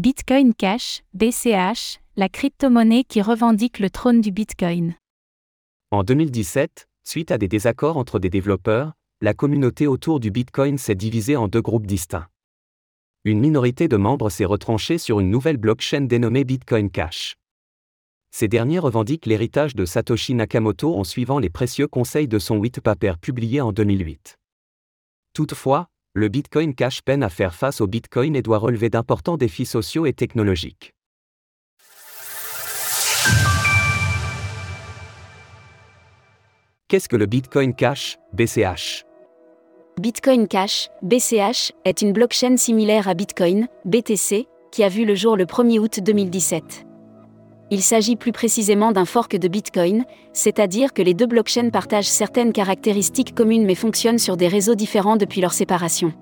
Bitcoin Cash, BCH, la crypto-monnaie qui revendique le trône du Bitcoin. En 2017, suite à des désaccords entre des développeurs, la communauté autour du Bitcoin s'est divisée en deux groupes distincts. Une minorité de membres s'est retranchée sur une nouvelle blockchain dénommée Bitcoin Cash. Ces derniers revendiquent l'héritage de Satoshi Nakamoto en suivant les précieux conseils de son white paper publié en 2008. Toutefois, le Bitcoin Cash peine à faire face au Bitcoin et doit relever d'importants défis sociaux et technologiques. Qu'est-ce que le Bitcoin Cash, BCH Bitcoin Cash, BCH, est une blockchain similaire à Bitcoin, BTC, qui a vu le jour le 1er août 2017. Il s'agit plus précisément d'un fork de Bitcoin, c'est-à-dire que les deux blockchains partagent certaines caractéristiques communes mais fonctionnent sur des réseaux différents depuis leur séparation.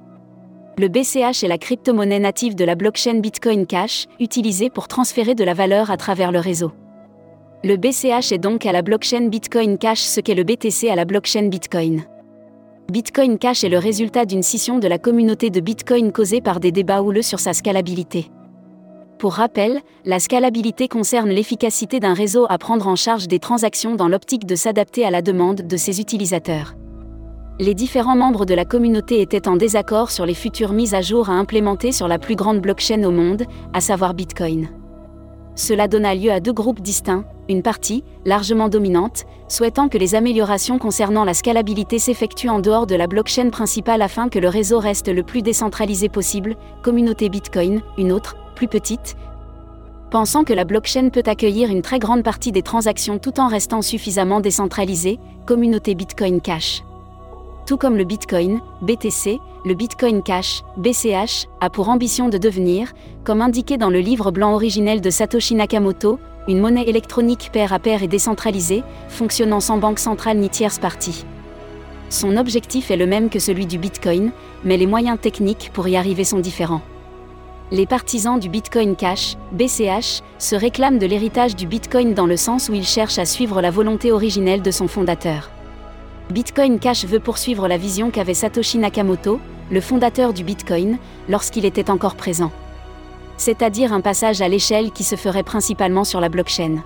Le BCH est la crypto-monnaie native de la blockchain Bitcoin Cash, utilisée pour transférer de la valeur à travers le réseau. Le BCH est donc à la blockchain Bitcoin Cash ce qu'est le BTC à la blockchain Bitcoin. Bitcoin Cash est le résultat d'une scission de la communauté de Bitcoin causée par des débats houleux sur sa scalabilité. Pour rappel, la scalabilité concerne l'efficacité d'un réseau à prendre en charge des transactions dans l'optique de s'adapter à la demande de ses utilisateurs. Les différents membres de la communauté étaient en désaccord sur les futures mises à jour à implémenter sur la plus grande blockchain au monde, à savoir Bitcoin. Cela donna lieu à deux groupes distincts, une partie, largement dominante, souhaitant que les améliorations concernant la scalabilité s'effectuent en dehors de la blockchain principale afin que le réseau reste le plus décentralisé possible, communauté Bitcoin, une autre, plus petite, pensant que la blockchain peut accueillir une très grande partie des transactions tout en restant suffisamment décentralisée, communauté Bitcoin Cash. Tout comme le Bitcoin, BTC, le Bitcoin Cash, BCH, a pour ambition de devenir, comme indiqué dans le livre blanc originel de Satoshi Nakamoto, une monnaie électronique pair à pair et décentralisée, fonctionnant sans banque centrale ni tierce partie. Son objectif est le même que celui du Bitcoin, mais les moyens techniques pour y arriver sont différents les partisans du Bitcoin Cash, BCH, se réclament de l'héritage du Bitcoin dans le sens où ils cherchent à suivre la volonté originelle de son fondateur. Bitcoin Cash veut poursuivre la vision qu'avait Satoshi Nakamoto, le fondateur du Bitcoin, lorsqu'il était encore présent. C'est-à-dire un passage à l'échelle qui se ferait principalement sur la blockchain.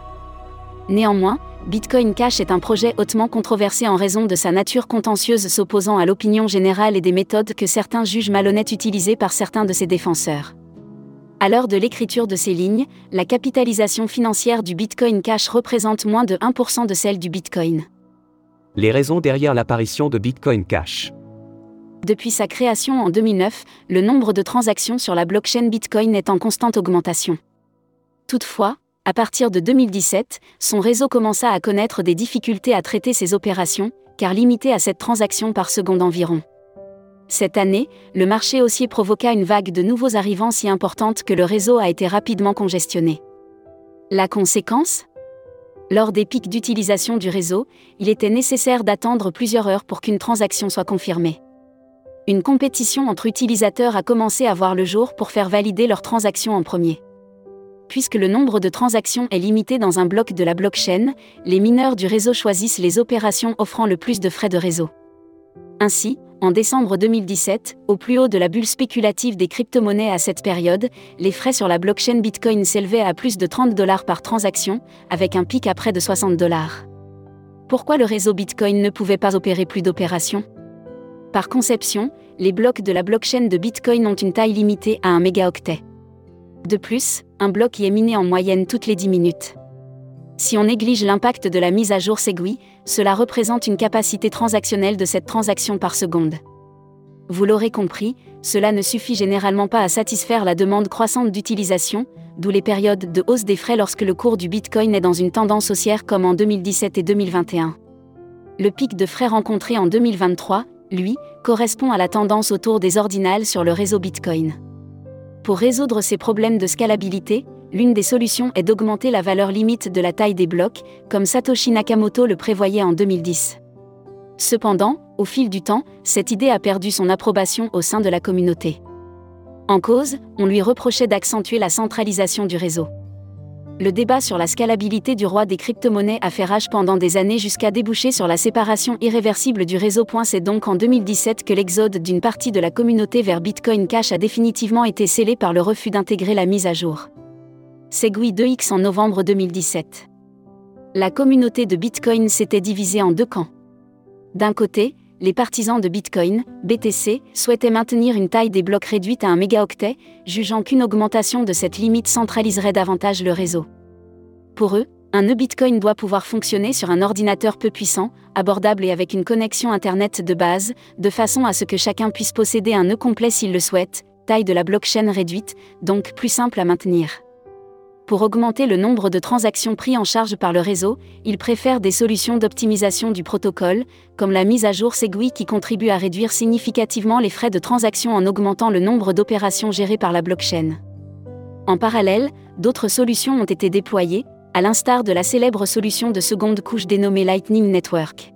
Néanmoins, Bitcoin Cash est un projet hautement controversé en raison de sa nature contentieuse s'opposant à l'opinion générale et des méthodes que certains jugent malhonnêtes utilisées par certains de ses défenseurs. À l'heure de l'écriture de ces lignes, la capitalisation financière du Bitcoin Cash représente moins de 1% de celle du Bitcoin. Les raisons derrière l'apparition de Bitcoin Cash. Depuis sa création en 2009, le nombre de transactions sur la blockchain Bitcoin est en constante augmentation. Toutefois, à partir de 2017, son réseau commença à connaître des difficultés à traiter ses opérations, car limité à cette transaction par seconde environ. Cette année, le marché haussier provoqua une vague de nouveaux arrivants si importante que le réseau a été rapidement congestionné. La conséquence? Lors des pics d'utilisation du réseau, il était nécessaire d'attendre plusieurs heures pour qu'une transaction soit confirmée. Une compétition entre utilisateurs a commencé à voir le jour pour faire valider leurs transactions en premier. Puisque le nombre de transactions est limité dans un bloc de la blockchain, les mineurs du réseau choisissent les opérations offrant le plus de frais de réseau. Ainsi, en décembre 2017, au plus haut de la bulle spéculative des crypto-monnaies à cette période, les frais sur la blockchain Bitcoin s'élevaient à plus de 30 dollars par transaction, avec un pic à près de 60 dollars. Pourquoi le réseau Bitcoin ne pouvait pas opérer plus d'opérations? Par conception, les blocs de la blockchain de Bitcoin ont une taille limitée à un mégaoctet. De plus, un bloc y est miné en moyenne toutes les 10 minutes. Si on néglige l'impact de la mise à jour Segui, cela représente une capacité transactionnelle de cette transaction par seconde. Vous l'aurez compris, cela ne suffit généralement pas à satisfaire la demande croissante d'utilisation, d'où les périodes de hausse des frais lorsque le cours du Bitcoin est dans une tendance haussière comme en 2017 et 2021. Le pic de frais rencontré en 2023, lui, correspond à la tendance autour des ordinales sur le réseau Bitcoin. Pour résoudre ces problèmes de scalabilité, l'une des solutions est d'augmenter la valeur limite de la taille des blocs, comme Satoshi Nakamoto le prévoyait en 2010. Cependant, au fil du temps, cette idée a perdu son approbation au sein de la communauté. En cause, on lui reprochait d'accentuer la centralisation du réseau. Le débat sur la scalabilité du roi des crypto-monnaies a fait rage pendant des années jusqu'à déboucher sur la séparation irréversible du réseau. C'est donc en 2017 que l'exode d'une partie de la communauté vers Bitcoin Cash a définitivement été scellé par le refus d'intégrer la mise à jour. Segui 2X en novembre 2017. La communauté de Bitcoin s'était divisée en deux camps. D'un côté, les partisans de Bitcoin, BTC, souhaitaient maintenir une taille des blocs réduite à un mégaoctet, jugeant qu'une augmentation de cette limite centraliserait davantage le réseau. Pour eux, un nœud Bitcoin doit pouvoir fonctionner sur un ordinateur peu puissant, abordable et avec une connexion Internet de base, de façon à ce que chacun puisse posséder un nœud complet s'il le souhaite, taille de la blockchain réduite, donc plus simple à maintenir. Pour augmenter le nombre de transactions pris en charge par le réseau, ils préfèrent des solutions d'optimisation du protocole, comme la mise à jour Segui qui contribue à réduire significativement les frais de transaction en augmentant le nombre d'opérations gérées par la blockchain. En parallèle, d'autres solutions ont été déployées, à l'instar de la célèbre solution de seconde couche dénommée Lightning Network.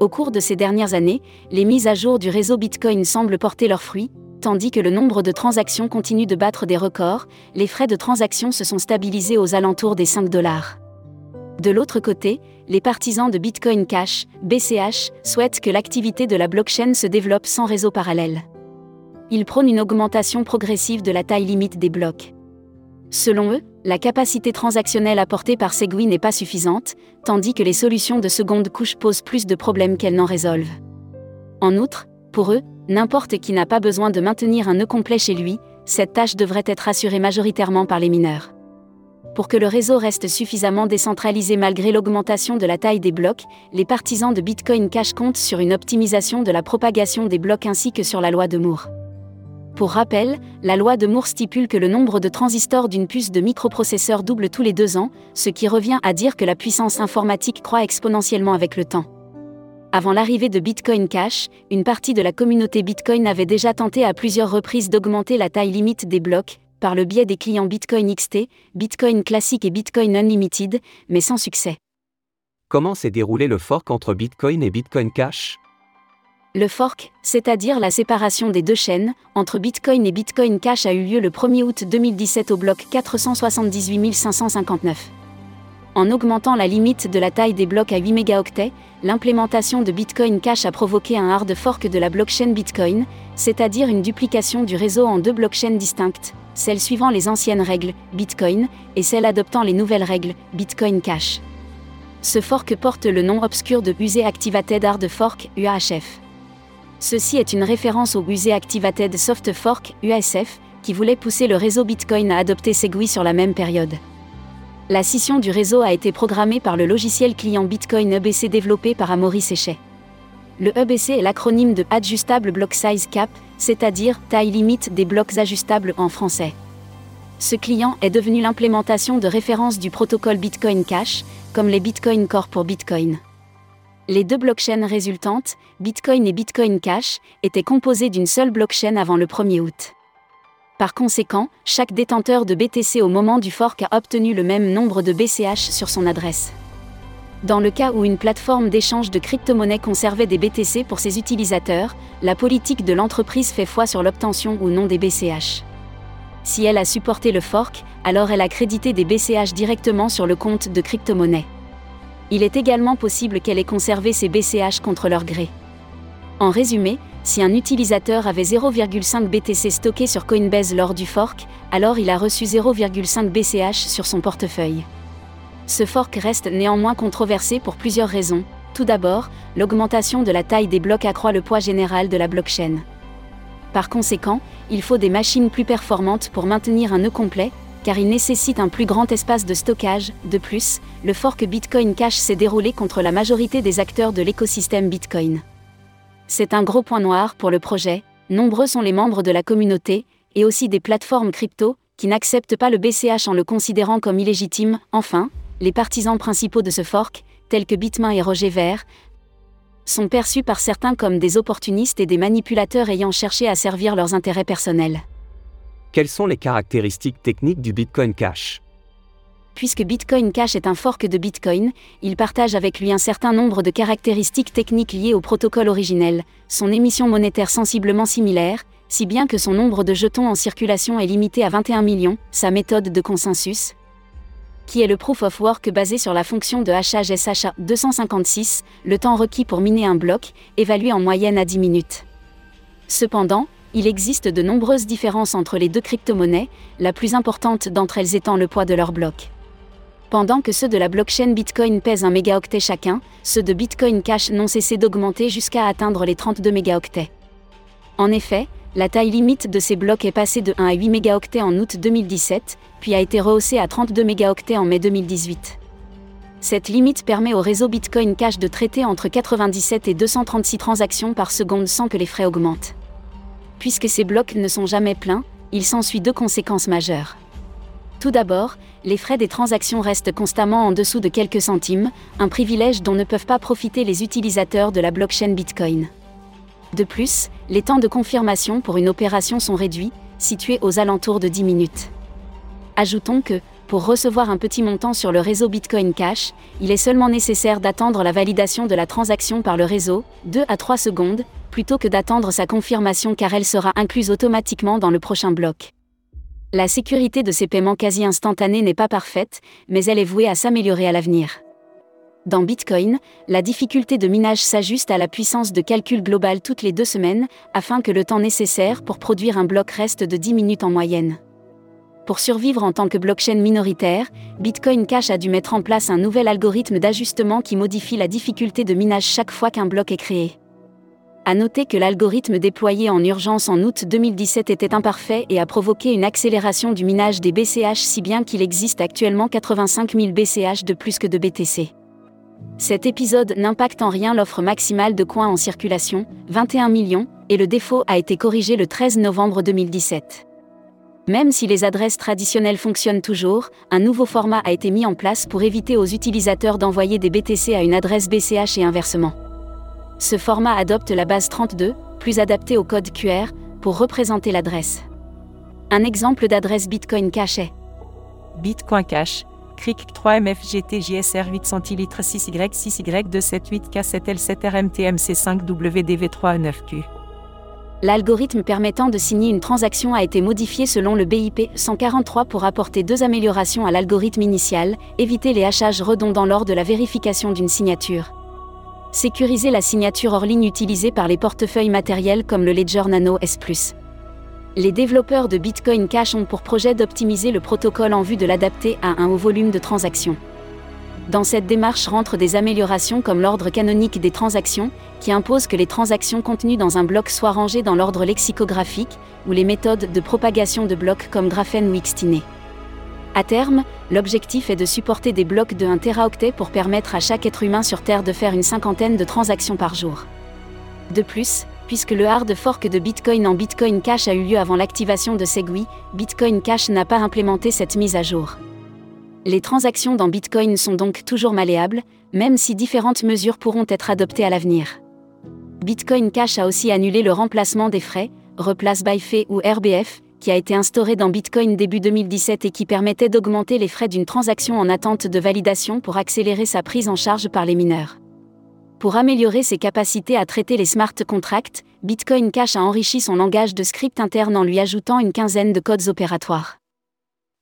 Au cours de ces dernières années, les mises à jour du réseau Bitcoin semblent porter leurs fruits, tandis que le nombre de transactions continue de battre des records, les frais de transaction se sont stabilisés aux alentours des 5 dollars. De l'autre côté, les partisans de Bitcoin Cash, BCH, souhaitent que l'activité de la blockchain se développe sans réseau parallèle. Ils prônent une augmentation progressive de la taille limite des blocs. Selon eux, la capacité transactionnelle apportée par Segui n'est pas suffisante, tandis que les solutions de seconde couche posent plus de problèmes qu'elles n'en résolvent. En outre, pour eux, n'importe qui n'a pas besoin de maintenir un nœud complet chez lui, cette tâche devrait être assurée majoritairement par les mineurs. Pour que le réseau reste suffisamment décentralisé malgré l'augmentation de la taille des blocs, les partisans de Bitcoin Cash comptent sur une optimisation de la propagation des blocs ainsi que sur la loi de Moore. Pour rappel, la loi de Moore stipule que le nombre de transistors d'une puce de microprocesseur double tous les deux ans, ce qui revient à dire que la puissance informatique croît exponentiellement avec le temps. Avant l'arrivée de Bitcoin Cash, une partie de la communauté Bitcoin avait déjà tenté à plusieurs reprises d'augmenter la taille limite des blocs, par le biais des clients Bitcoin XT, Bitcoin Classic et Bitcoin Unlimited, mais sans succès. Comment s'est déroulé le fork entre Bitcoin et Bitcoin Cash? Le fork, c'est-à-dire la séparation des deux chaînes, entre Bitcoin et Bitcoin Cash a eu lieu le 1er août 2017 au bloc 478 559. En augmentant la limite de la taille des blocs à 8 mégaoctets, l'implémentation de Bitcoin Cash a provoqué un hard fork de la blockchain Bitcoin, c'est-à-dire une duplication du réseau en deux blockchains distinctes, celle suivant les anciennes règles, Bitcoin, et celle adoptant les nouvelles règles, Bitcoin Cash. Ce fork porte le nom obscur de USE Activated Hard Fork, UAHF. Ceci est une référence au USE Activated Soft Fork, UASF, qui voulait pousser le réseau Bitcoin à adopter Segui sur la même période. La scission du réseau a été programmée par le logiciel client Bitcoin EBC développé par Amaury Séchet. Le EBC est l'acronyme de Adjustable Block Size Cap, c'est-à-dire taille limite des blocs ajustables en français. Ce client est devenu l'implémentation de référence du protocole Bitcoin Cash, comme les Bitcoin Core pour Bitcoin. Les deux blockchains résultantes, Bitcoin et Bitcoin Cash, étaient composées d'une seule blockchain avant le 1er août. Par conséquent, chaque détenteur de BTC au moment du fork a obtenu le même nombre de BCH sur son adresse. Dans le cas où une plateforme d'échange de crypto-monnaies conservait des BTC pour ses utilisateurs, la politique de l'entreprise fait foi sur l'obtention ou non des BCH. Si elle a supporté le fork, alors elle a crédité des BCH directement sur le compte de crypto-monnaie. Il est également possible qu'elle ait conservé ces BCH contre leur gré. En résumé, si un utilisateur avait 0,5 BTC stocké sur Coinbase lors du fork, alors il a reçu 0,5 BCH sur son portefeuille. Ce fork reste néanmoins controversé pour plusieurs raisons. Tout d'abord, l'augmentation de la taille des blocs accroît le poids général de la blockchain. Par conséquent, il faut des machines plus performantes pour maintenir un nœud complet, car il nécessite un plus grand espace de stockage. De plus, le fork Bitcoin Cash s'est déroulé contre la majorité des acteurs de l'écosystème Bitcoin. C'est un gros point noir pour le projet, nombreux sont les membres de la communauté, et aussi des plateformes crypto, qui n'acceptent pas le BCH en le considérant comme illégitime. Enfin, les partisans principaux de ce fork, tels que Bitmain et Roger Ver, sont perçus par certains comme des opportunistes et des manipulateurs ayant cherché à servir leurs intérêts personnels. Quelles sont les caractéristiques techniques du Bitcoin Cash? Puisque Bitcoin Cash est un fork de Bitcoin, il partage avec lui un certain nombre de caractéristiques techniques liées au protocole originel, son émission monétaire sensiblement similaire, si bien que son nombre de jetons en circulation est limité à 21 millions, sa méthode de consensus, qui est le proof of work basé sur la fonction de hachage SHA 256, le temps requis pour miner un bloc, évalué en moyenne à 10 minutes. Cependant, il existe de nombreuses différences entre les deux crypto-monnaies, la plus importante d'entre elles étant le poids de leur bloc. Pendant que ceux de la blockchain Bitcoin pèsent un mégaoctet chacun, ceux de Bitcoin Cash n'ont cessé d'augmenter jusqu'à atteindre les 32 mégaoctets. En effet, la taille limite de ces blocs est passée de 1 à 8 mégaoctets en août 2017, puis a été rehaussée à 32 mégaoctets en mai 2018. Cette limite permet au réseau Bitcoin Cash de traiter entre 97 et 236 transactions par seconde sans que les frais augmentent. Puisque ces blocs ne sont jamais pleins, il s'ensuit deux conséquences majeures. Tout d'abord, les frais des transactions restent constamment en dessous de quelques centimes, un privilège dont ne peuvent pas profiter les utilisateurs de la blockchain Bitcoin. De plus, les temps de confirmation pour une opération sont réduits, situés aux alentours de 10 minutes. Ajoutons que, pour recevoir un petit montant sur le réseau Bitcoin Cash, il est seulement nécessaire d'attendre la validation de la transaction par le réseau, 2 à 3 secondes, plutôt que d'attendre sa confirmation car elle sera incluse automatiquement dans le prochain bloc. La sécurité de ces paiements quasi instantanés n'est pas parfaite, mais elle est vouée à s'améliorer à l'avenir. Dans Bitcoin, la difficulté de minage s'ajuste à la puissance de calcul global toutes les deux semaines, afin que le temps nécessaire pour produire un bloc reste de 10 minutes en moyenne. Pour survivre en tant que blockchain minoritaire, Bitcoin Cash a dû mettre en place un nouvel algorithme d'ajustement qui modifie la difficulté de minage chaque fois qu'un bloc est créé. À noter que l'algorithme déployé en urgence en août 2017 était imparfait et a provoqué une accélération du minage des BCH si bien qu'il existe actuellement 85 000 BCH de plus que de BTC. Cet épisode n'impacte en rien l'offre maximale de coins en circulation, 21 millions, et le défaut a été corrigé le 13 novembre 2017. Même si les adresses traditionnelles fonctionnent toujours, un nouveau format a été mis en place pour éviter aux utilisateurs d'envoyer des BTC à une adresse BCH et inversement. Ce format adopte la base 32, plus adaptée au code QR, pour représenter l'adresse. Un exemple d'adresse Bitcoin Cash est Bitcoin Cash, CRIC 3MFGT JSR 8 centilitres 6Y6Y278K7L7RMTMC5WDV3E9Q. L'algorithme permettant de signer une transaction a été modifié selon le BIP 143 pour apporter deux améliorations à l'algorithme initial, éviter les hachages redondants lors de la vérification d'une signature. Sécuriser la signature hors ligne utilisée par les portefeuilles matériels comme le Ledger Nano S+ les développeurs de Bitcoin Cash ont pour projet d'optimiser le protocole en vue de l'adapter à un haut volume de transactions. Dans cette démarche rentrent des améliorations comme l'ordre canonique des transactions, qui impose que les transactions contenues dans un bloc soient rangées dans l'ordre lexicographique, ou les méthodes de propagation de blocs comme Graphene ou Xtine. À terme, l'objectif est de supporter des blocs de 1 teraoctet pour permettre à chaque être humain sur Terre de faire une cinquantaine de transactions par jour. De plus, puisque le hard fork de Bitcoin en Bitcoin Cash a eu lieu avant l'activation de Segwit, Bitcoin Cash n'a pas implémenté cette mise à jour. Les transactions dans Bitcoin sont donc toujours malléables, même si différentes mesures pourront être adoptées à l'avenir. Bitcoin Cash a aussi annulé le remplacement des frais, Replace by Fee ou RBF, qui a été instauré dans Bitcoin début 2017 et qui permettait d'augmenter les frais d'une transaction en attente de validation pour accélérer sa prise en charge par les mineurs. Pour améliorer ses capacités à traiter les smart contracts, Bitcoin Cash a enrichi son langage de script interne en lui ajoutant une quinzaine de codes opératoires.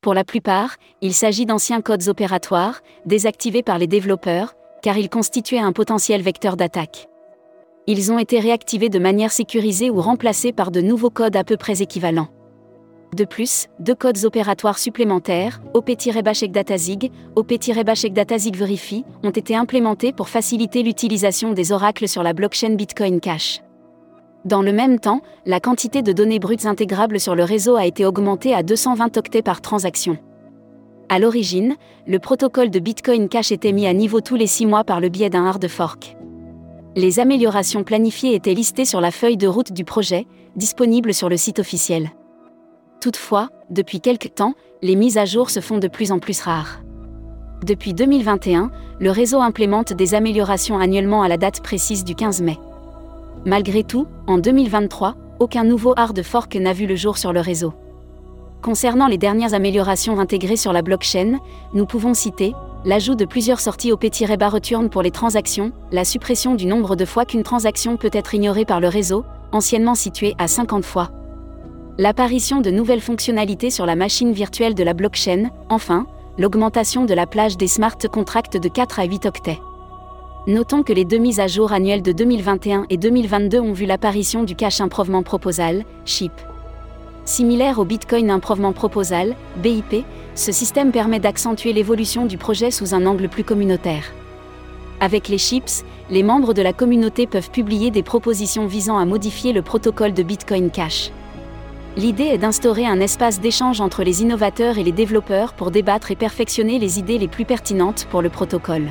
Pour la plupart, il s'agit d'anciens codes opératoires, désactivés par les développeurs, car ils constituaient un potentiel vecteur d'attaque. Ils ont été réactivés de manière sécurisée ou remplacés par de nouveaux codes à peu près équivalents. De plus, deux codes opératoires supplémentaires, OP-DataZig, OP-DataZig Verify, ont été implémentés pour faciliter l'utilisation des oracles sur la blockchain Bitcoin Cash. Dans le même temps, la quantité de données brutes intégrables sur le réseau a été augmentée à 220 octets par transaction. À l'origine, le protocole de Bitcoin Cash était mis à niveau tous les 6 mois par le biais d'un hard fork. Les améliorations planifiées étaient listées sur la feuille de route du projet, disponible sur le site officiel. Toutefois, depuis quelque temps, les mises à jour se font de plus en plus rares. Depuis 2021, le réseau implémente des améliorations annuellement à la date précise du 15 mai. Malgré tout, en 2023, aucun nouveau hard fork n'a vu le jour sur le réseau. Concernant les dernières améliorations intégrées sur la blockchain, nous pouvons citer l'ajout de plusieurs sorties au P-bar return pour les transactions, la suppression du nombre de fois qu'une transaction peut être ignorée par le réseau, anciennement situé à 50 fois, l'apparition de nouvelles fonctionnalités sur la machine virtuelle de la blockchain, enfin, l'augmentation de la plage des smart contracts de 4 à 8 octets. Notons que les deux mises à jour annuelles de 2021 et 2022 ont vu l'apparition du Cash Improvement Proposal, CHIP. Similaire au Bitcoin Improvement Proposal, BIP, ce système permet d'accentuer l'évolution du projet sous un angle plus communautaire. Avec les chips, les membres de la communauté peuvent publier des propositions visant à modifier le protocole de Bitcoin Cash. L'idée est d'instaurer un espace d'échange entre les innovateurs et les développeurs pour débattre et perfectionner les idées les plus pertinentes pour le protocole.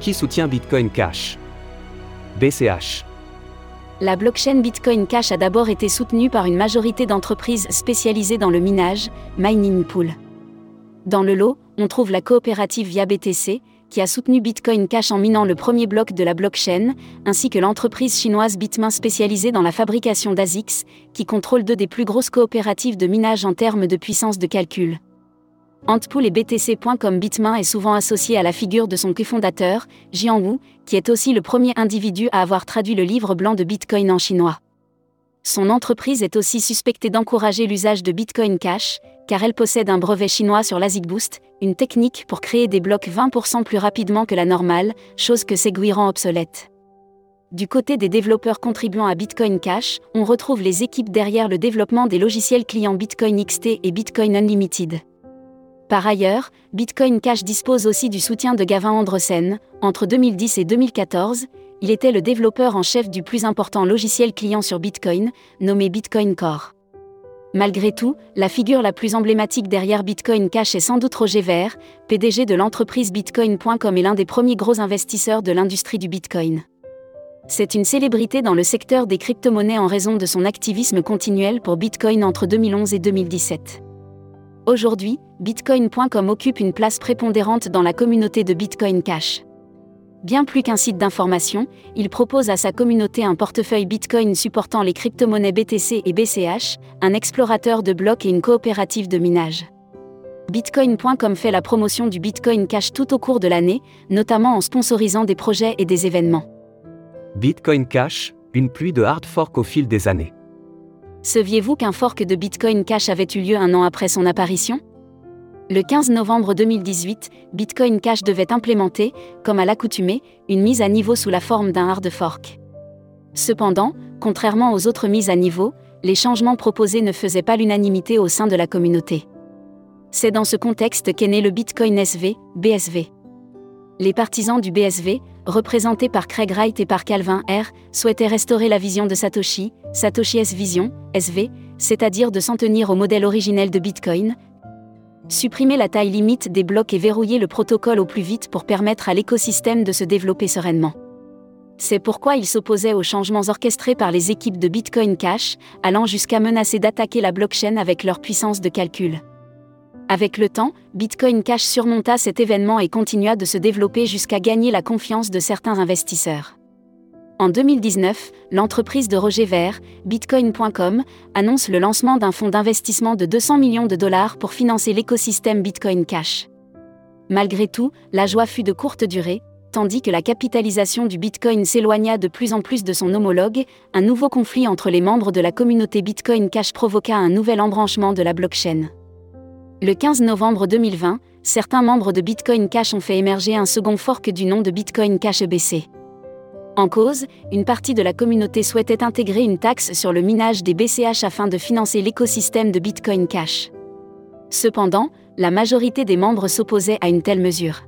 Qui soutient Bitcoin Cash? BCH. La blockchain Bitcoin Cash a d'abord été soutenue par une majorité d'entreprises spécialisées dans le minage, Mining Pool. Dans le lot, on trouve la coopérative Via BTC, qui a soutenu Bitcoin Cash en minant le premier bloc de la blockchain, ainsi que l'entreprise chinoise Bitmain spécialisée dans la fabrication d'ASICS, qui contrôle deux des plus grosses coopératives de minage en termes de puissance de calcul. Antpool et BTC.com Bitmain est souvent associé à la figure de son cofondateur, Jiang Wu, qui est aussi le premier individu à avoir traduit le livre blanc de Bitcoin en chinois. Son entreprise est aussi suspectée d'encourager l'usage de Bitcoin Cash, car elle possède un brevet chinois sur l'ASIC Boost, une technique pour créer des blocs 20% plus rapidement que la normale, chose que Segui rend obsolète. Du côté des développeurs contribuant à Bitcoin Cash, on retrouve les équipes derrière le développement des logiciels clients Bitcoin XT et Bitcoin Unlimited. Par ailleurs, Bitcoin Cash dispose aussi du soutien de Gavin Andresen. Entre 2010 et 2014, il était le développeur en chef du plus important logiciel client sur Bitcoin, nommé Bitcoin Core. Malgré tout, la figure la plus emblématique derrière Bitcoin Cash est sans doute Roger Ver, PDG de l'entreprise Bitcoin.com et l'un des premiers gros investisseurs de l'industrie du Bitcoin. C'est une célébrité dans le secteur des crypto-monnaies en raison de son activisme continuel pour Bitcoin entre 2011 et 2017. Aujourd'hui, Bitcoin.com occupe une place prépondérante dans la communauté de Bitcoin Cash. Bien plus qu'un site d'information, il propose à sa communauté un portefeuille Bitcoin supportant les crypto-monnaies BTC et BCH, un explorateur de blocs et une coopérative de minage. Bitcoin.com fait la promotion du Bitcoin Cash tout au cours de l'année, notamment en sponsorisant des projets et des événements. Bitcoin Cash, une pluie de hard fork au fil des années. Saviez-vous qu'un fork de Bitcoin Cash avait eu lieu un an après son apparition? Le 15 novembre 2018, Bitcoin Cash devait implémenter, comme à l'accoutumée, une mise à niveau sous la forme d'un hard fork. Cependant, contrairement aux autres mises à niveau, les changements proposés ne faisaient pas l'unanimité au sein de la communauté. C'est dans ce contexte qu'est né le Bitcoin SV, BSV. Les partisans du BSV, représentés par Craig Wright et par Calvin R., souhaitaient restaurer la vision de Satoshi, Satoshi S Vision, SV, c'est-à-dire de s'en tenir au modèle originel de Bitcoin, supprimer la taille limite des blocs et verrouiller le protocole au plus vite pour permettre à l'écosystème de se développer sereinement. C'est pourquoi ils s'opposaient aux changements orchestrés par les équipes de Bitcoin Cash, allant jusqu'à menacer d'attaquer la blockchain avec leur puissance de calcul. Avec le temps, Bitcoin Cash surmonta cet événement et continua de se développer jusqu'à gagner la confiance de certains investisseurs. En 2019, l'entreprise de Roger Ver, Bitcoin.com, annonce le lancement d'un fonds d'investissement de 200 millions de dollars pour financer l'écosystème Bitcoin Cash. Malgré tout, la joie fut de courte durée, tandis que la capitalisation du Bitcoin s'éloigna de plus en plus de son homologue, un nouveau conflit entre les membres de la communauté Bitcoin Cash provoqua un nouvel embranchement de la blockchain. Le 15 novembre 2020, certains membres de Bitcoin Cash ont fait émerger un second fork du nom de Bitcoin Cash EBC. En cause, une partie de la communauté souhaitait intégrer une taxe sur le minage des BCH afin de financer l'écosystème de Bitcoin Cash. Cependant, la majorité des membres s'opposaient à une telle mesure.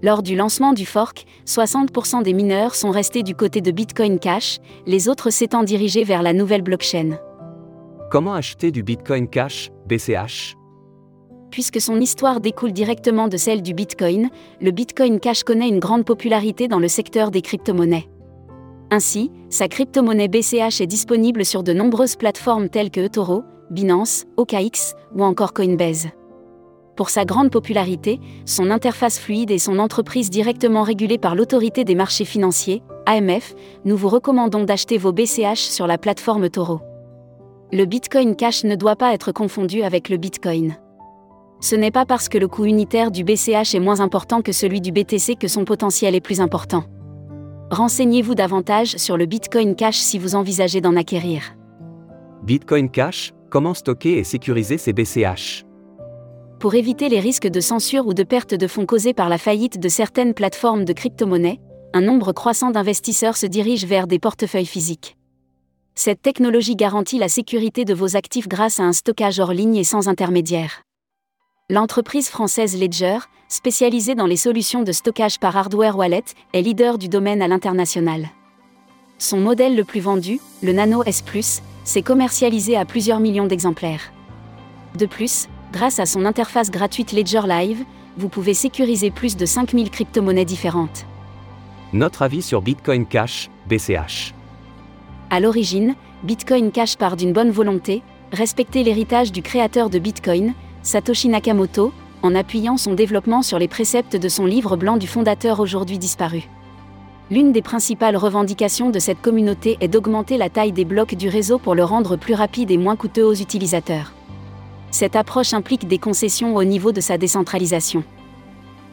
Lors du lancement du fork, 60% des mineurs sont restés du côté de Bitcoin Cash, les autres s'étant dirigés vers la nouvelle blockchain. Comment acheter du Bitcoin Cash, BCH puisque son histoire découle directement de celle du Bitcoin, le Bitcoin Cash connaît une grande popularité dans le secteur des crypto-monnaies. Ainsi, sa crypto-monnaie BCH est disponible sur de nombreuses plateformes telles que eToro, Binance, OKX ou encore Coinbase. Pour sa grande popularité, son interface fluide et son entreprise directement régulée par l'autorité des marchés financiers, AMF, nous vous recommandons d'acheter vos BCH sur la plateforme Toro. Le Bitcoin Cash ne doit pas être confondu avec le Bitcoin ce n'est pas parce que le coût unitaire du BCH est moins important que celui du BTC que son potentiel est plus important. Renseignez-vous davantage sur le Bitcoin Cash si vous envisagez d'en acquérir. Bitcoin Cash, comment stocker et sécuriser ses BCH Pour éviter les risques de censure ou de perte de fonds causés par la faillite de certaines plateformes de crypto-monnaies, un nombre croissant d'investisseurs se dirigent vers des portefeuilles physiques. Cette technologie garantit la sécurité de vos actifs grâce à un stockage hors ligne et sans intermédiaire. L'entreprise française Ledger, spécialisée dans les solutions de stockage par hardware wallet, est leader du domaine à l'international. Son modèle le plus vendu, le Nano S ⁇ s'est commercialisé à plusieurs millions d'exemplaires. De plus, grâce à son interface gratuite Ledger Live, vous pouvez sécuriser plus de 5000 crypto-monnaies différentes. Notre avis sur Bitcoin Cash, BCH. À l'origine, Bitcoin Cash part d'une bonne volonté, respecter l'héritage du créateur de Bitcoin, Satoshi Nakamoto, en appuyant son développement sur les préceptes de son livre blanc du fondateur aujourd'hui disparu. L'une des principales revendications de cette communauté est d'augmenter la taille des blocs du réseau pour le rendre plus rapide et moins coûteux aux utilisateurs. Cette approche implique des concessions au niveau de sa décentralisation.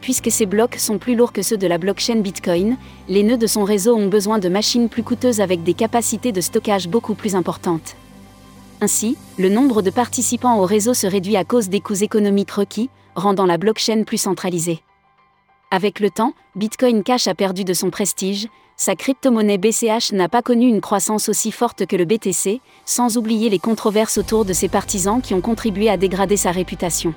Puisque ces blocs sont plus lourds que ceux de la blockchain Bitcoin, les nœuds de son réseau ont besoin de machines plus coûteuses avec des capacités de stockage beaucoup plus importantes. Ainsi, le nombre de participants au réseau se réduit à cause des coûts économiques requis, rendant la blockchain plus centralisée. Avec le temps, Bitcoin Cash a perdu de son prestige, sa crypto-monnaie BCH n'a pas connu une croissance aussi forte que le BTC, sans oublier les controverses autour de ses partisans qui ont contribué à dégrader sa réputation.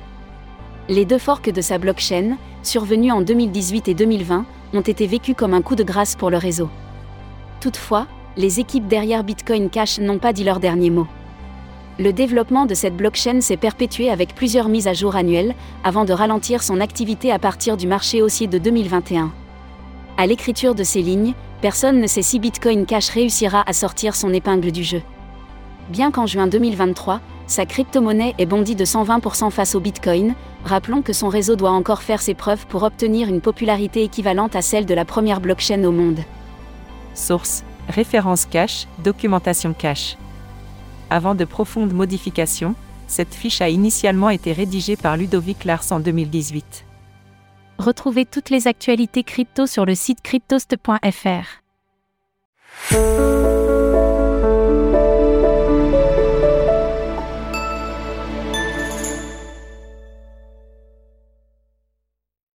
Les deux forks de sa blockchain, survenus en 2018 et 2020, ont été vécus comme un coup de grâce pour le réseau. Toutefois, les équipes derrière Bitcoin Cash n'ont pas dit leur dernier mot. Le développement de cette blockchain s'est perpétué avec plusieurs mises à jour annuelles, avant de ralentir son activité à partir du marché haussier de 2021. À l'écriture de ces lignes, personne ne sait si Bitcoin Cash réussira à sortir son épingle du jeu. Bien qu'en juin 2023, sa crypto-monnaie ait bondi de 120% face au Bitcoin, rappelons que son réseau doit encore faire ses preuves pour obtenir une popularité équivalente à celle de la première blockchain au monde. Source Référence cache, documentation cache. Avant de profondes modifications, cette fiche a initialement été rédigée par Ludovic Lars en 2018. Retrouvez toutes les actualités crypto sur le site cryptost.fr.